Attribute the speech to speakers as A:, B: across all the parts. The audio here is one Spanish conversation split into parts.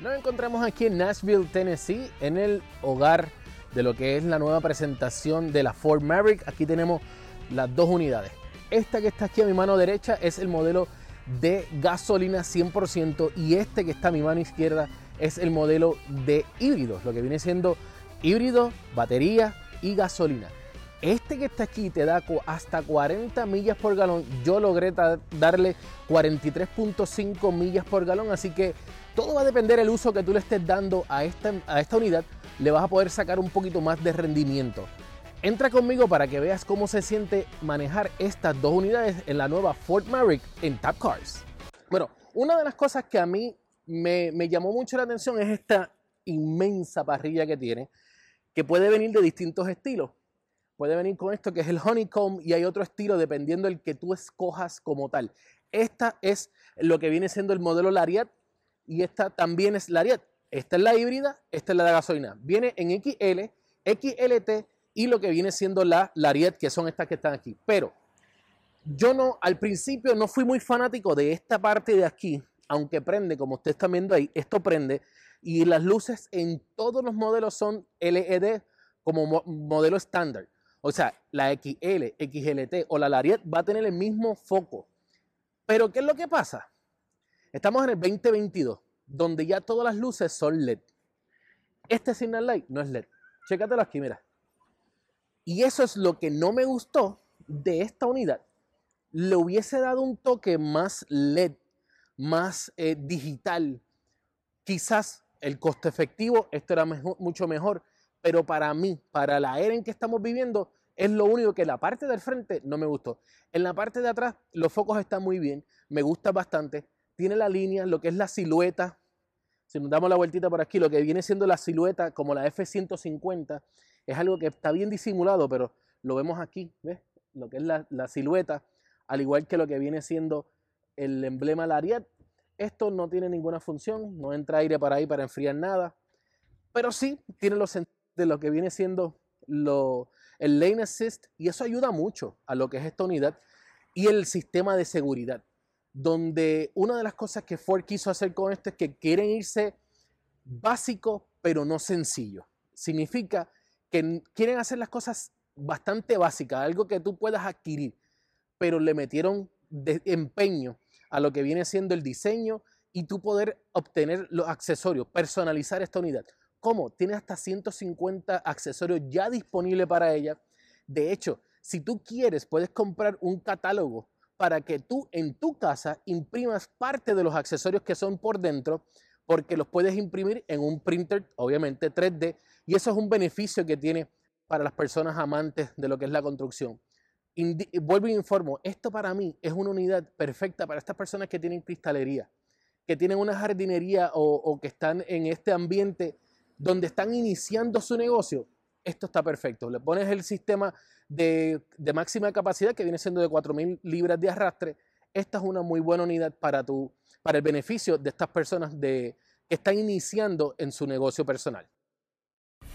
A: Nos encontramos aquí en Nashville, Tennessee, en el hogar de lo que es la nueva presentación de la Ford Maverick. Aquí tenemos las dos unidades. Esta que está aquí a mi mano derecha es el modelo de gasolina 100% y este que está a mi mano izquierda es el modelo de híbrido, lo que viene siendo híbrido, batería y gasolina. Este que está aquí te da hasta 40 millas por galón. Yo logré darle 43.5 millas por galón, así que todo va a depender del uso que tú le estés dando a esta, a esta unidad. Le vas a poder sacar un poquito más de rendimiento. Entra conmigo para que veas cómo se siente manejar estas dos unidades en la nueva Ford Maverick en Tap Cars. Bueno, una de las cosas que a mí me, me llamó mucho la atención es esta inmensa parrilla que tiene, que puede venir de distintos estilos puede venir con esto que es el honeycomb y hay otro estilo dependiendo del que tú escojas como tal. Esta es lo que viene siendo el modelo Lariat y esta también es Lariat. Esta es la híbrida, esta es la de gasolina. Viene en XL, XLT y lo que viene siendo la Lariat, que son estas que están aquí. Pero yo no, al principio no fui muy fanático de esta parte de aquí, aunque prende, como ustedes están viendo ahí, esto prende. Y las luces en todos los modelos son LED como modelo estándar. O sea, la XL, XLT o la Lariat va a tener el mismo foco. Pero ¿qué es lo que pasa? Estamos en el 2022, donde ya todas las luces son LED. Este Signal Light no es LED. Chécatelo aquí, mira. Y eso es lo que no me gustó de esta unidad. Le hubiese dado un toque más LED, más eh, digital. Quizás el costo efectivo, esto era mucho mejor, pero para mí, para la era en que estamos viviendo, es lo único que la parte del frente no me gustó. En la parte de atrás los focos están muy bien, me gusta bastante. Tiene la línea, lo que es la silueta. Si nos damos la vueltita por aquí, lo que viene siendo la silueta como la F-150 es algo que está bien disimulado, pero lo vemos aquí, ¿ves? Lo que es la, silueta, al igual que lo que viene siendo el emblema Lariat. Esto no tiene ninguna función, no entra aire para ahí para enfriar nada, pero sí tiene los de lo que viene siendo lo, el lane assist y eso ayuda mucho a lo que es esta unidad y el sistema de seguridad, donde una de las cosas que Ford quiso hacer con esto es que quieren irse básico pero no sencillo. Significa que quieren hacer las cosas bastante básicas, algo que tú puedas adquirir, pero le metieron de empeño a lo que viene siendo el diseño y tú poder obtener los accesorios, personalizar esta unidad. ¿Cómo? Tiene hasta 150 accesorios ya disponibles para ella. De hecho, si tú quieres, puedes comprar un catálogo para que tú en tu casa imprimas parte de los accesorios que son por dentro, porque los puedes imprimir en un printer, obviamente 3D, y eso es un beneficio que tiene para las personas amantes de lo que es la construcción. vuelvo y informo, esto para mí es una unidad perfecta para estas personas que tienen cristalería, que tienen una jardinería o, que están en este ambiente donde están iniciando su negocio, esto está perfecto. Le pones el sistema de, máxima capacidad que viene siendo de 4.000 libras de arrastre. Esta es una muy buena unidad para, tu, para el beneficio de estas personas de, que están iniciando en su negocio personal.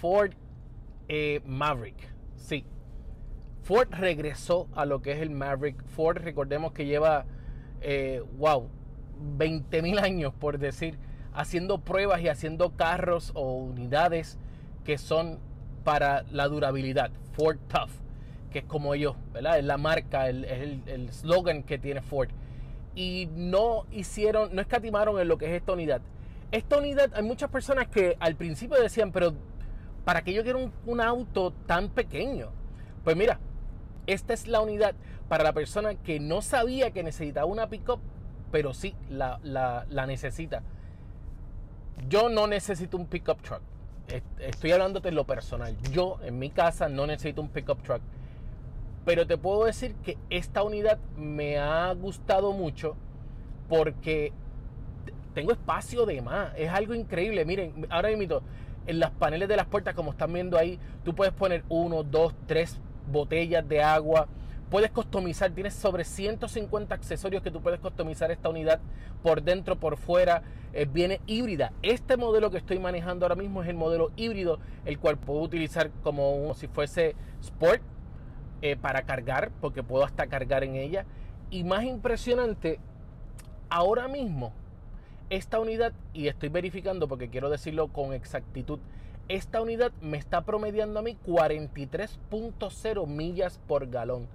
A: Ford eh, Maverick, sí. Ford regresó a lo que es el Maverick. Ford, recordemos que lleva, eh, wow, 20.000 años por decir haciendo pruebas y haciendo carros o unidades que son para la durabilidad, Ford Tough, que es como ellos, ¿verdad? Es la marca, el, el, slogan que tiene Ford. Y no hicieron, no escatimaron en lo que es esta unidad. Esta unidad, hay muchas personas que al principio decían, pero ¿para qué yo quiero un, un auto tan pequeño? Pues mira, esta es la unidad para la persona que no sabía que necesitaba una pickup, pero sí la, la, la necesita yo no necesito un pickup truck. Estoy hablándote de lo personal. Yo en mi casa no necesito un pickup truck. Pero te puedo decir que esta unidad me ha gustado mucho porque tengo espacio de más. Es algo increíble. Miren, ahora mismo en las paneles de las puertas, como están viendo ahí, tú puedes poner uno, dos, tres botellas de agua Puedes customizar, tienes sobre 150 accesorios que tú puedes customizar esta unidad por dentro, por fuera. Eh, viene híbrida. Este modelo que estoy manejando ahora mismo es el modelo híbrido, el cual puedo utilizar como si fuese Sport eh, para cargar, porque puedo hasta cargar en ella. Y más impresionante, ahora mismo Esta unidad, y estoy verificando porque quiero decirlo con exactitud, esta unidad me está promediando a mí 43.0 millas por galón.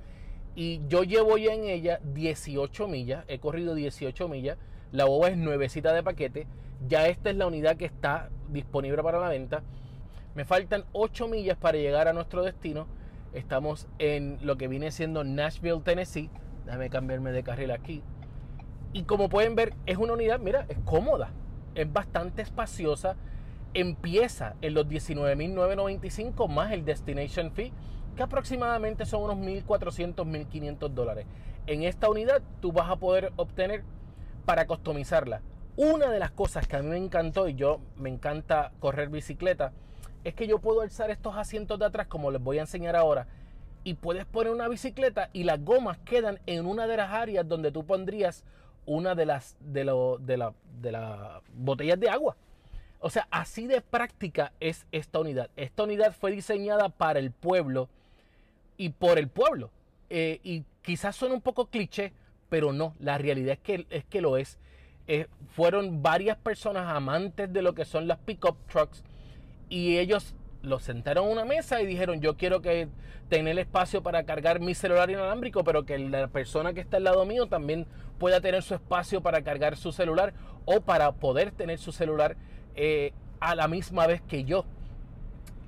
A: Y yo llevo ya en ella 18 millas, he corrido 18 millas. La boba es nuevecita de paquete. Ya esta es la unidad que está disponible para la venta. Me faltan 8 millas para llegar a nuestro destino. Estamos en lo que viene siendo Nashville, Tennessee. Déjame cambiarme de carril aquí. Y como pueden ver, es una unidad, mira, es cómoda. Es bastante espaciosa. Empieza en los 19.995 más el Destination Fee, que aproximadamente son unos 1.400, 1.500 dólares. En esta unidad tú vas a poder obtener para customizarla. Una de las cosas que a mí me encantó y yo me encanta correr bicicleta es que yo puedo alzar estos asientos de atrás como les voy a enseñar ahora y puedes poner una bicicleta y las gomas quedan en una de las áreas donde tú pondrías una de las de, de, la, de las botellas de agua. O sea, así de práctica es esta unidad. Esta unidad fue diseñada para el pueblo y por el pueblo. Eh, y quizás suene un poco cliché, pero no, la realidad es que, es que lo es. Eh, fueron varias personas amantes de lo que son las pickup trucks y ellos los sentaron a una mesa y dijeron yo quiero que tener espacio para cargar mi celular inalámbrico pero que la persona que está al lado mío también pueda tener su espacio para cargar su celular o para poder tener su celular eh, a la misma vez que yo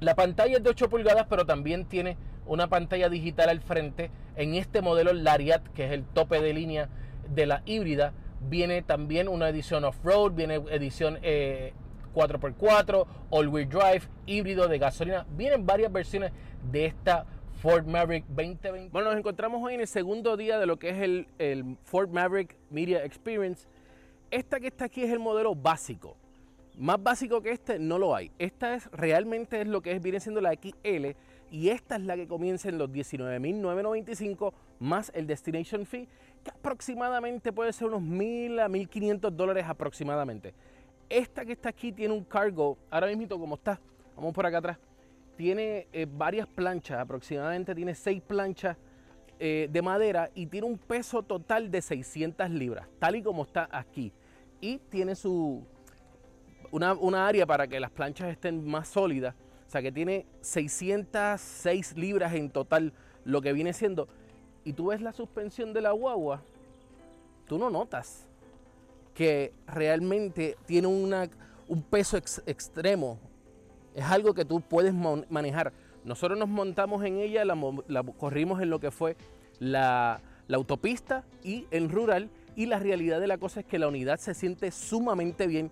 A: la pantalla es de 8 pulgadas pero también tiene una pantalla digital al frente en este modelo Lariat que es el tope de línea de la híbrida viene también una edición off-road viene edición eh, 4x4, all-wheel drive, híbrido de gasolina. Vienen varias versiones de esta Ford Maverick 2020. Bueno, nos encontramos hoy en el segundo día de lo que es el, el Ford Maverick Media Experience. Esta que está aquí es el modelo básico. Más básico que este no lo hay. Esta es realmente lo que es, viene siendo la XL y esta es la que comienza en los 19.995 más el Destination Fee, que aproximadamente puede ser unos 1.000 a 1.500 dólares aproximadamente. Esta que está aquí tiene un cargo, ahora mismo como está, vamos por acá atrás, tiene eh, varias planchas, aproximadamente tiene seis planchas eh, de madera y tiene un peso total de 600 libras, tal y como está aquí. Y tiene su una, una área para que las planchas estén más sólidas, sea que tiene 606 libras en total, lo que viene siendo. Y tú ves la suspensión de la guagua, tú no notas que realmente tiene una, un peso extremo. Es algo que tú puedes manejar. Nosotros nos montamos en ella, la, corrimos en lo que fue la, la autopista y en rural. Y la realidad de la cosa es que la unidad se siente sumamente bien.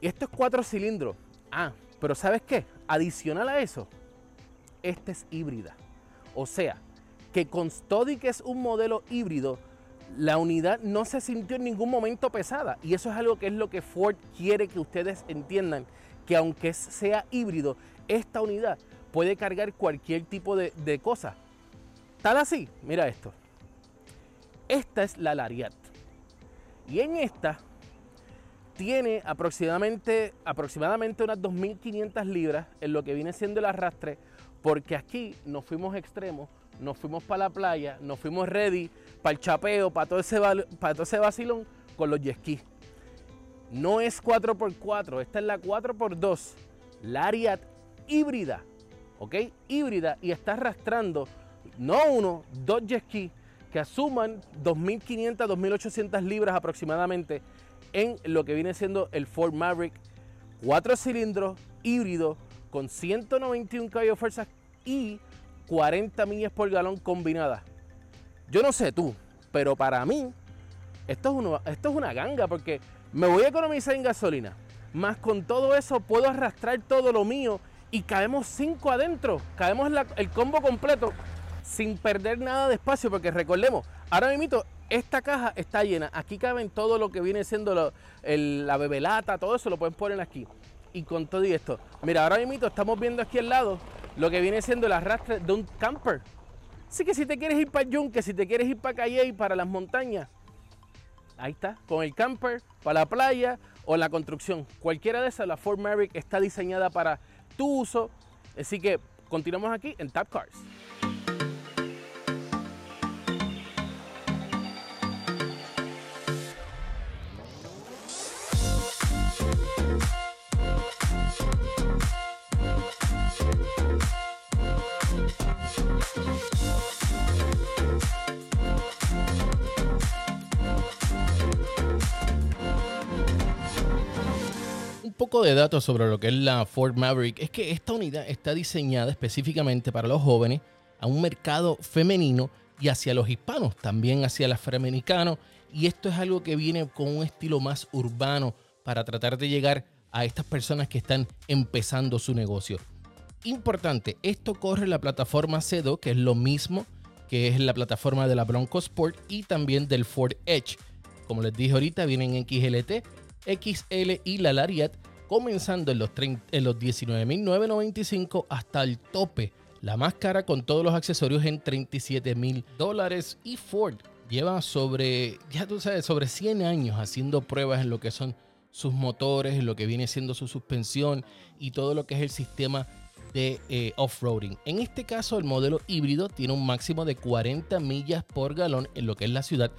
A: Y esto es cuatro cilindros. Ah, pero ¿sabes qué? Adicional a eso, esta es híbrida. O sea, que con Stodi, que es un modelo híbrido, la unidad no se sintió en ningún momento pesada. Y eso es algo que es lo que Ford quiere que ustedes entiendan, que aunque sea híbrido, esta unidad puede cargar cualquier tipo de, cosa. Tal así, mira esto. Esta es la Lariat. Y en esta tiene aproximadamente, aproximadamente unas 2.500 libras en lo que viene siendo el arrastre, porque aquí nos fuimos extremos nos fuimos para la playa, nos fuimos ready para el chapeo, para todo ese, todo ese vacilón con los jet No es 4x4, esta es la 4x2, la Ariat híbrida, ¿ok? Híbrida y está arrastrando no uno, dos jet que asuman 2.500, 2.800 libras aproximadamente en lo que viene siendo el Ford Maverick 4 cilindros híbrido con 191 caballos de fuerza y 40 millas por galón combinada. Yo no sé tú, pero para mí esto es, esto es una ganga porque me voy a economizar en gasolina. Más con todo eso puedo arrastrar todo lo mío y caemos 5 adentro. Caemos el combo completo sin perder nada de espacio porque recordemos, ahora mismo esta caja está llena. Aquí caben todo lo que viene siendo la bebelata, todo eso lo pueden poner aquí. Y con todo y esto. Mira, ahora mismo estamos viendo aquí al lado lo que viene siendo el arrastre de un camper. Así que si te quieres ir para Yunque, si te quieres ir para Calle para las montañas, ahí está, con el camper, para la playa o la construcción. Cualquiera de esas, la Ford Maverick está diseñada para tu uso. Así que continuamos aquí en Tap Cars. Poco de datos sobre lo que es la Ford Maverick es que esta unidad está diseñada específicamente para los jóvenes, a un mercado femenino y hacia los hispanos, también hacia el afroamericano. Y esto es algo que viene con un estilo más urbano para tratar de llegar a estas personas que están empezando su negocio. Importante, esto corre la plataforma CEDO, que es lo mismo que es la plataforma de la Bronco Sport y también del Ford Edge. Como les dije ahorita, vienen XLT, XL y la Lariat, comenzando en los, los 19.995 hasta el tope. La más cara con todos los accesorios en 37 mil dólares. Y Ford lleva sobre, ya tú sabes, sobre 100 años haciendo pruebas en lo que son sus motores, en lo que viene siendo su suspensión y todo lo que es el sistema de eh, off-roading. En este caso, el modelo híbrido tiene un máximo de 40 millas por galón en lo que es la ciudad.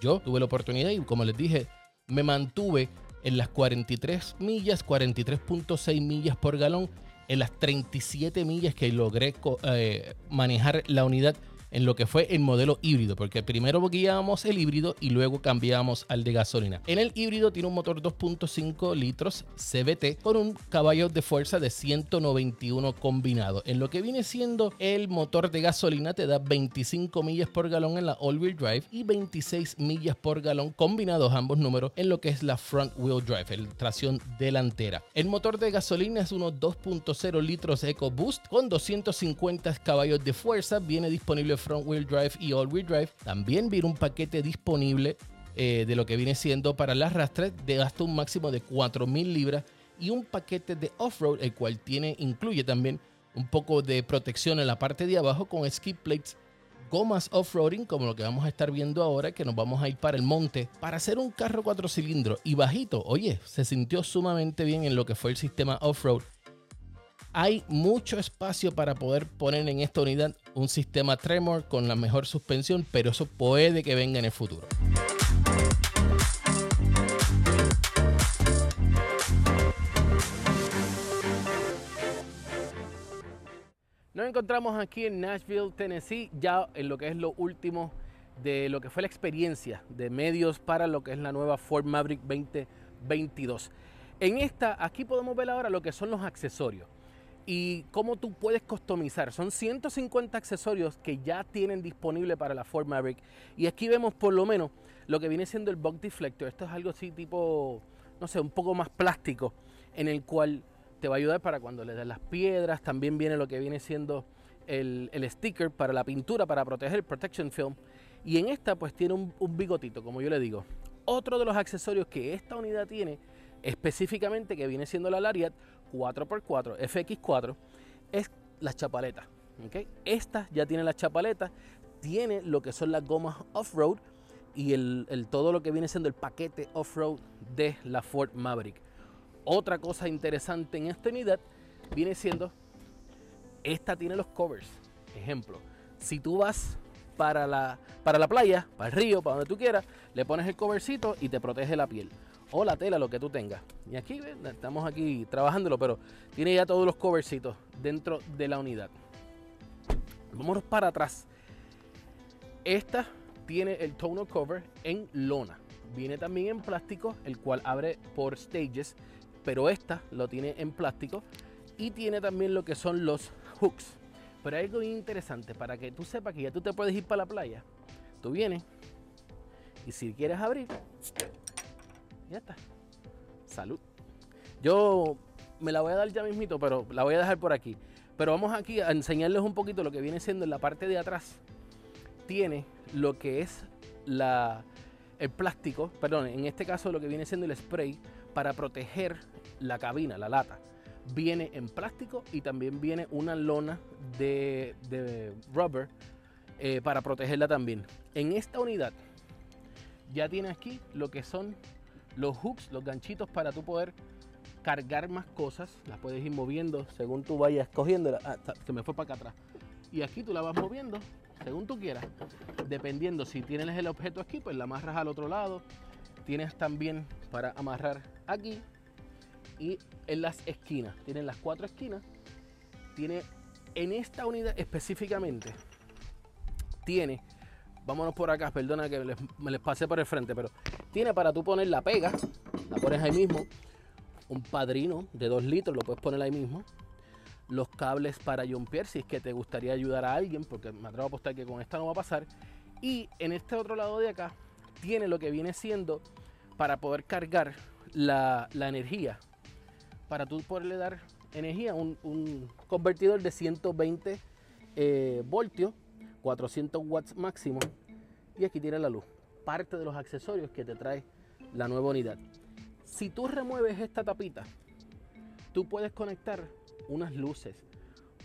A: Yo tuve la oportunidad y como les dije, me mantuve en las 43 millas, 43.6 millas por galón, en las 37 millas que logré eh, manejar la unidad en lo que fue el modelo híbrido, porque primero guiábamos el híbrido y luego cambiábamos al de gasolina. En el híbrido tiene un motor 2.5 litros CVT con un caballo de fuerza de 191 combinado. En lo que viene siendo el motor de gasolina te da 25 millas por galón en la all-wheel drive y 26 millas por galón combinados ambos números en lo que es la front wheel drive, el tracción delantera. El motor de gasolina es unos 2.0 litros EcoBoost con 250 caballos de fuerza, viene disponible front wheel drive y all wheel drive. También viene un paquete disponible eh, de lo que viene siendo para las rastras de hasta un máximo de 4.000 libras y un paquete de off-road, el cual tiene, incluye también un poco de protección en la parte de abajo con skip plates, gomas off-roading, como lo que vamos a estar viendo ahora, que nos vamos a ir para el monte, para hacer un carro cuatro cilindros y bajito. Oye, se sintió sumamente bien en lo que fue el sistema off-road hay mucho espacio para poder poner en esta unidad un sistema Tremor con la mejor suspensión, pero eso puede que venga en el futuro. Nos encontramos aquí en Nashville, Tennessee, ya en lo que es lo último de lo que fue la experiencia de medios para lo que es la nueva Ford Maverick 2022. En esta, aquí podemos ver ahora lo que son los accesorios y cómo tú puedes customizar. Son 150 accesorios que ya tienen disponible para la Ford Maverick. Y aquí vemos por lo menos lo que viene siendo el bug deflector. Esto es algo así tipo, no sé, un poco más plástico, en el cual te va a ayudar para cuando le das las piedras. También viene lo que viene siendo el, sticker para la pintura, para proteger el protection film. Y en esta pues tiene un, un bigotito, como yo le digo. Otro de los accesorios que esta unidad tiene específicamente que viene siendo la Lariat 4x4 FX4 es la chapaleta. ¿okay? Esta ya tiene la chapaleta, tiene lo que son las gomas off-road y el, todo lo que viene siendo el paquete off-road de la Ford Maverick. Otra cosa interesante en esta unidad viene siendo, esta tiene los covers. Ejemplo, si tú vas para la, para la playa, para el río, para donde tú quieras, le pones el covercito y te protege la piel o la tela, lo que tú tengas. Y aquí estamos aquí trabajándolo, pero tiene ya todos los covercitos dentro de la unidad. Vámonos para atrás. Esta tiene el tonal cover en lona. Viene también en plástico, el cual abre por stages, pero esta lo tiene en plástico y tiene también lo que son los hooks. Pero hay algo interesante para que tú sepas que ya tú te puedes ir para la playa. Tú vienes y si quieres abrir, ya está. Salud. Yo me la voy a dar ya mismito, pero la voy a dejar por aquí. Pero vamos aquí a enseñarles un poquito lo que viene siendo en la parte de atrás. Tiene lo que es la, el plástico, perdón, en este caso lo que viene siendo el spray para proteger la cabina, la lata. Viene en plástico y también viene una lona de, de rubber eh, para protegerla también. En esta unidad ya tiene aquí lo que son los hooks, los ganchitos para tú poder cargar más cosas. Las puedes ir moviendo según tú vayas cogiendo. Ah, se me fue para acá atrás. Y aquí tú la vas moviendo según tú quieras. Dependiendo si tienes el objeto aquí, pues la amarras al otro lado. Tienes también para amarrar aquí y en las esquinas. Tienen las cuatro esquinas. Tiene en esta unidad específicamente. Tiene vámonos por acá, perdona que me les pasé por el frente, pero tiene para tú poner la pega, la pones ahí mismo, un padrino de 2 litros, lo puedes poner ahí mismo. Los cables para jumpear si es que te gustaría ayudar a alguien, porque me atrevo a apostar que con esta no va a pasar. Y en este otro lado de acá tiene lo que viene siendo para poder cargar la, energía. Para tú poderle dar energía, un, un convertidor de 120 eh, voltios, 400 watts máximo. Y aquí tiene la luz. Parte de los accesorios que te trae la nueva unidad. Si tú remueves esta tapita, tú puedes conectar unas luces.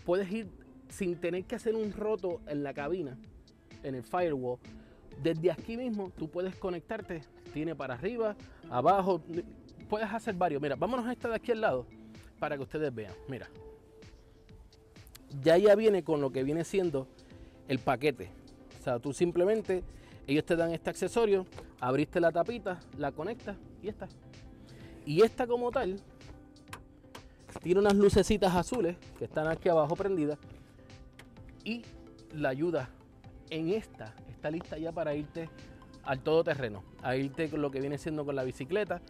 A: Puedes ir sin tener que hacer un roto en la cabina, en el firewall. Desde aquí mismo tú puedes conectarte. Tiene para arriba, abajo. Puedes hacer varios. Mira, vámonos a esta de aquí al lado para que ustedes vean. Mira. Ya ya viene con lo que viene siendo el paquete. O sea, tú simplemente, ellos te dan este accesorio, abriste la tapita, la conectas y está. Y esta como tal, tiene unas lucecitas azules que están aquí abajo prendidas y la ayuda en esta está lista ya para irte al todoterreno, a irte con lo que viene siendo con la bicicleta.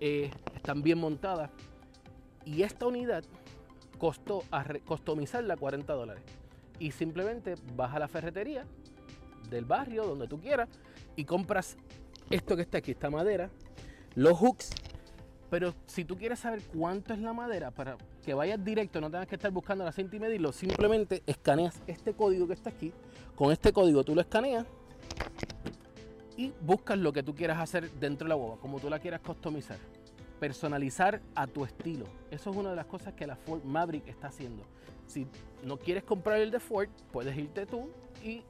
A: Eh, están bien montadas. Y esta unidad costó a customizarla 40 dólares. Y simplemente vas a la ferretería del barrio donde tú quieras y compras esto que está aquí, esta madera, los hooks. Pero si tú quieres saber cuánto es la madera, para que vayas directo, no tengas que estar buscando la cinta y medirlo, simplemente escaneas este código que está aquí. Con este código tú lo escaneas y buscas lo que tú quieras hacer dentro de la boba, como tú la quieras customizar. Personalizar a tu estilo. Eso es una de las cosas que la Ford Maverick está haciendo. Si no quieres comprar el de Ford, puedes irte tú y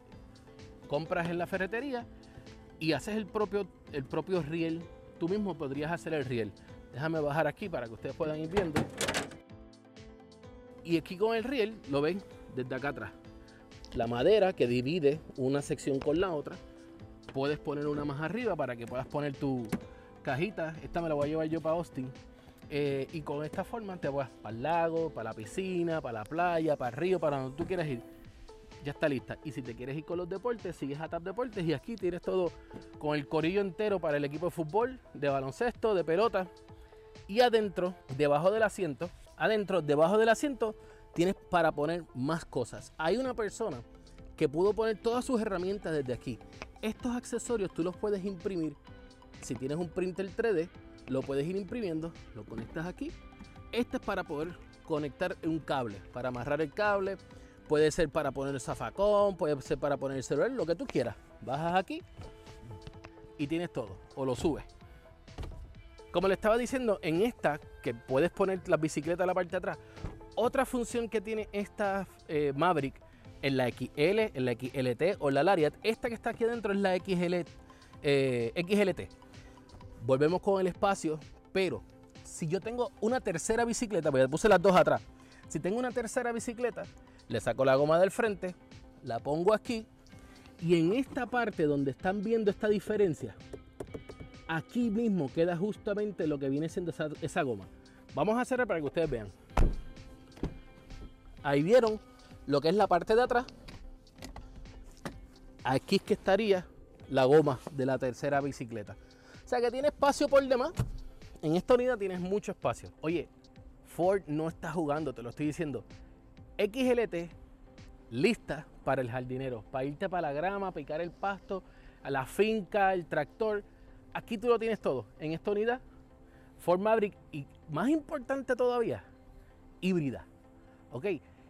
A: compras en la ferretería y haces el propio, el propio riel. Tú mismo podrías hacer el riel. Déjame bajar aquí para que ustedes puedan ir viendo. Y aquí con el riel lo ven desde acá atrás. La madera que divide una sección con la otra. Puedes poner una más arriba para que puedas poner tu cajita. Esta me la voy a llevar yo para Austin. Eh, y con esta forma te vas para el lago, para la piscina, para la playa, para el río, para donde tú quieras ir. Ya está lista. Y si te quieres ir con los deportes, sigues a Tap Deportes y aquí tienes todo con el corillo entero para el equipo de fútbol, de baloncesto, de pelota. Y adentro, debajo del asiento, adentro, debajo del asiento, tienes para poner más cosas. Hay una persona que pudo poner todas sus herramientas desde aquí. Estos accesorios tú los puedes imprimir. Si tienes un printer 3D, lo puedes ir imprimiendo, lo conectas aquí. Este es para poder conectar un cable, para amarrar el cable. Puede ser para poner el zafacón, puede ser para poner el celular, lo que tú quieras. Bajas aquí y tienes todo. O lo subes. Como le estaba diciendo, en esta, que puedes poner la bicicleta a la parte de atrás, otra función que tiene esta eh, Maverick en la XL, en la XLT o la Lariat, esta que está aquí adentro es la XL, eh, XLT. Volvemos con el espacio, pero si yo tengo una tercera bicicleta, porque puse las dos atrás, si tengo una tercera bicicleta, le saco la goma del frente, la pongo aquí y en esta parte donde están viendo esta diferencia, aquí mismo queda justamente lo que viene siendo esa, goma. Vamos a hacerlo para que ustedes vean. Ahí vieron lo que es la parte de atrás. Aquí es que estaría la goma de la tercera bicicleta. O sea que tiene espacio por demás. En esta unidad tienes mucho espacio. Oye, Ford no está jugando, te lo estoy diciendo. XLT lista para el jardinero, para irte para la grama, picar el pasto, a la finca, el tractor aquí tú lo tienes todo en esta unidad Ford Maverick y más importante todavía, híbrida. Ok,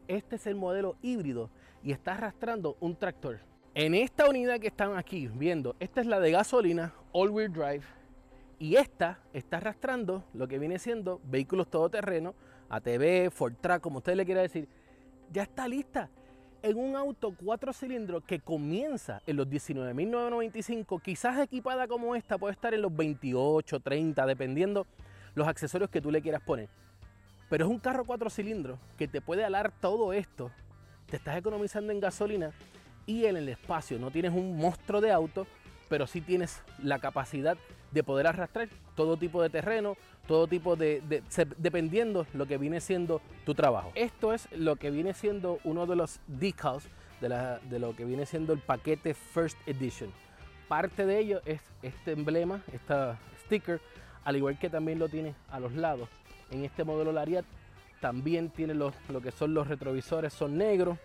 A: este es el modelo híbrido y está arrastrando un tractor. En esta unidad que están aquí viendo, esta es la de gasolina, all-wheel drive, y esta está arrastrando lo que viene siendo vehículos todoterreno, ATV, Ford Track, como usted le quiera decir. Ya está lista en un auto cuatro cilindros que comienza en los 19.995, quizás equipada como esta puede estar en los 28, 30, dependiendo los accesorios que tú le quieras poner. Pero es un carro cuatro cilindros que te puede alar todo esto. Te estás economizando en gasolina y en el espacio. No tienes un monstruo de auto, pero sí tienes la capacidad de poder arrastrar todo tipo de terreno, todo tipo de, dependiendo lo que viene siendo tu trabajo. Esto es lo que viene siendo uno de los decals de, de lo que viene siendo el paquete First Edition. Parte de ello es este emblema, esta sticker, al igual que también lo tiene a los lados En este modelo Lariat también tiene lo que son los retrovisores, son negros,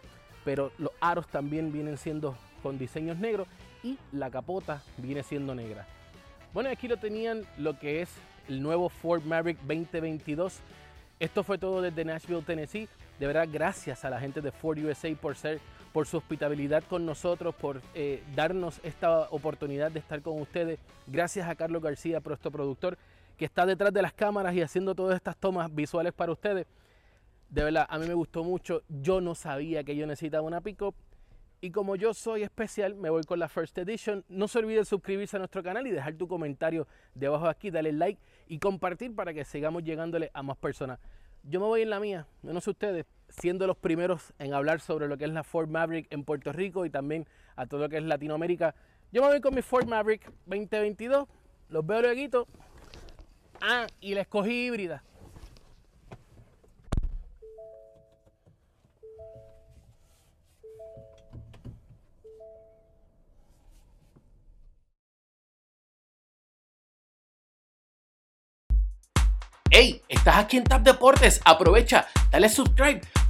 A: pero los aros también vienen siendo con diseños negros y la capota viene siendo negra. Bueno, aquí lo tenían lo que es el nuevo Ford Maverick 2022. Esto fue todo desde Nashville, Tennessee. De verdad, gracias a la gente de Ford USA por ser, por su hospitalidad con nosotros, por eh, darnos esta oportunidad de estar con ustedes. Gracias a Carlos García, nuestro productor, que está detrás de las cámaras y haciendo todas estas tomas visuales para ustedes. De verdad, a mí me gustó mucho. Yo no sabía que yo necesitaba una pick-up y como yo soy especial, me voy con la First Edition. No se olvide suscribirse a nuestro canal y dejar tu comentario debajo de aquí, dale like y compartir para que sigamos llegándole a más personas. Yo me voy en la mía, no sé ustedes, siendo los primeros en hablar sobre lo que es la Ford Maverick en Puerto Rico y también a todo lo que es Latinoamérica. Yo me voy con mi Ford Maverick 2022. Los veo luego. Ah, y la escogí híbrida. Hey, estás aquí en Tap Deportes, aprovecha, dale subscribe,